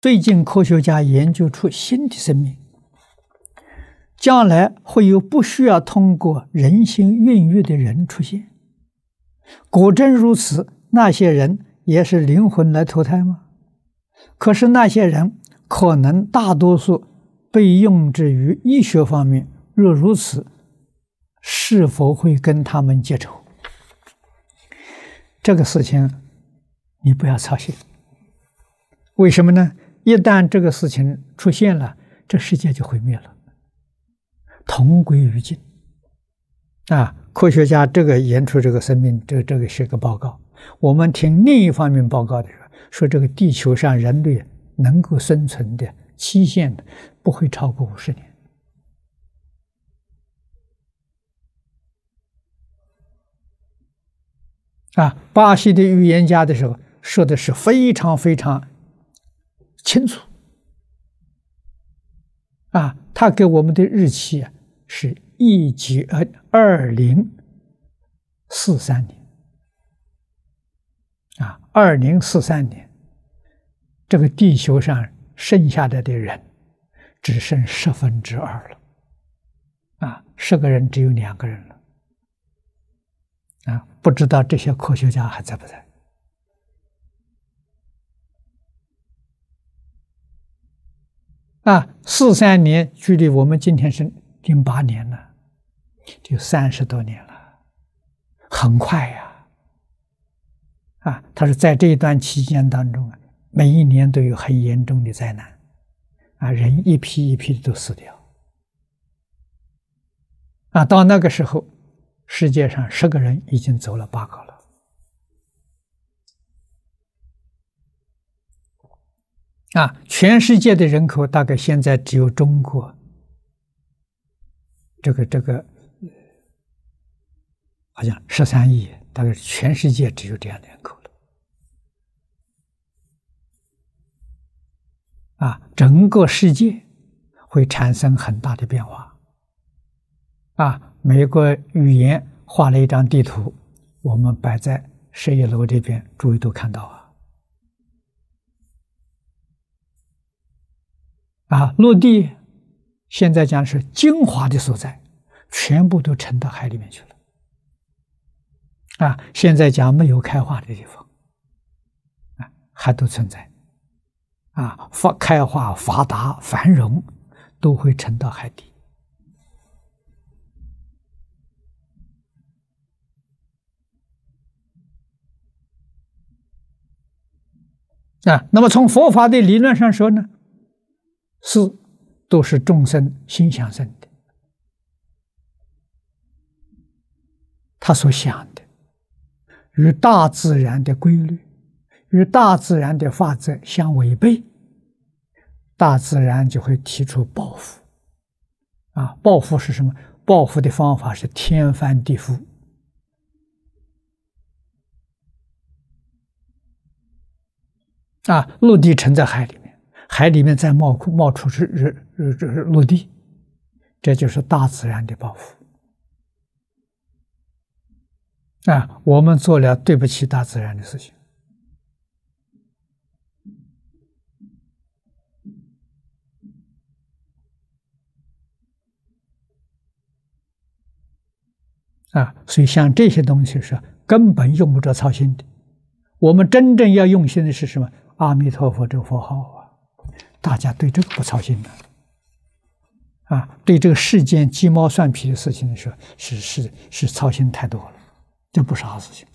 最近科学家研究出新的生命，将来会有不需要通过人心孕育的人出现。果真如此，那些人也是灵魂来投胎吗？可是那些人可能大多数被用之于医学方面，若如此，是否会跟他们结仇？这个事情你不要操心。为什么呢？一旦这个事情出现了，这世界就毁灭了，同归于尽。啊，科学家这个研出这个生命，这这个是个报告。我们听另一方面报告的时候，说这个地球上人类能够生存的期限不会超过五十年。啊，巴西的预言家的时候说的是非常非常。清楚。啊，他给我们的日期啊是一九二零四三年。啊，二零四三年，这个地球上剩下来的人只剩十分之二了。啊，十个人只有两个人了。啊，不知道这些科学家还在不在？啊，四三年距离我们今天是零八年了，就三十多年了，很快呀！啊，他说在这一段期间当中啊，每一年都有很严重的灾难，啊，人一批一批的都死掉，啊，到那个时候，世界上十个人已经走了八个了。啊，全世界的人口大概现在只有中国，这个这个，好像十三亿，大概全世界只有这样的人口了。啊，整个世界会产生很大的变化。啊，美国语言画了一张地图，我们摆在十一楼这边，诸位都看到啊。啊，陆地现在讲是精华的所在，全部都沉到海里面去了。啊，现在讲没有开化的地方，啊，还都存在。啊，发开化、发达、繁荣，都会沉到海底。啊，那么从佛法的理论上说呢？是，都是众生心想生的。他所想的，与大自然的规律、与大自然的法则相违背，大自然就会提出报复。啊，报复是什么？报复的方法是天翻地覆。啊，陆地沉在海里面。海里面再冒冒出是日日日陆地，这就是大自然的报复。啊，我们做了对不起大自然的事情。啊，所以像这些东西是根本用不着操心的。我们真正要用心的是什么？阿弥陀佛这个佛号。大家对这个不操心的，啊，对这个世间鸡毛蒜皮的事情来说，是是是操心太多了，这不是好事情。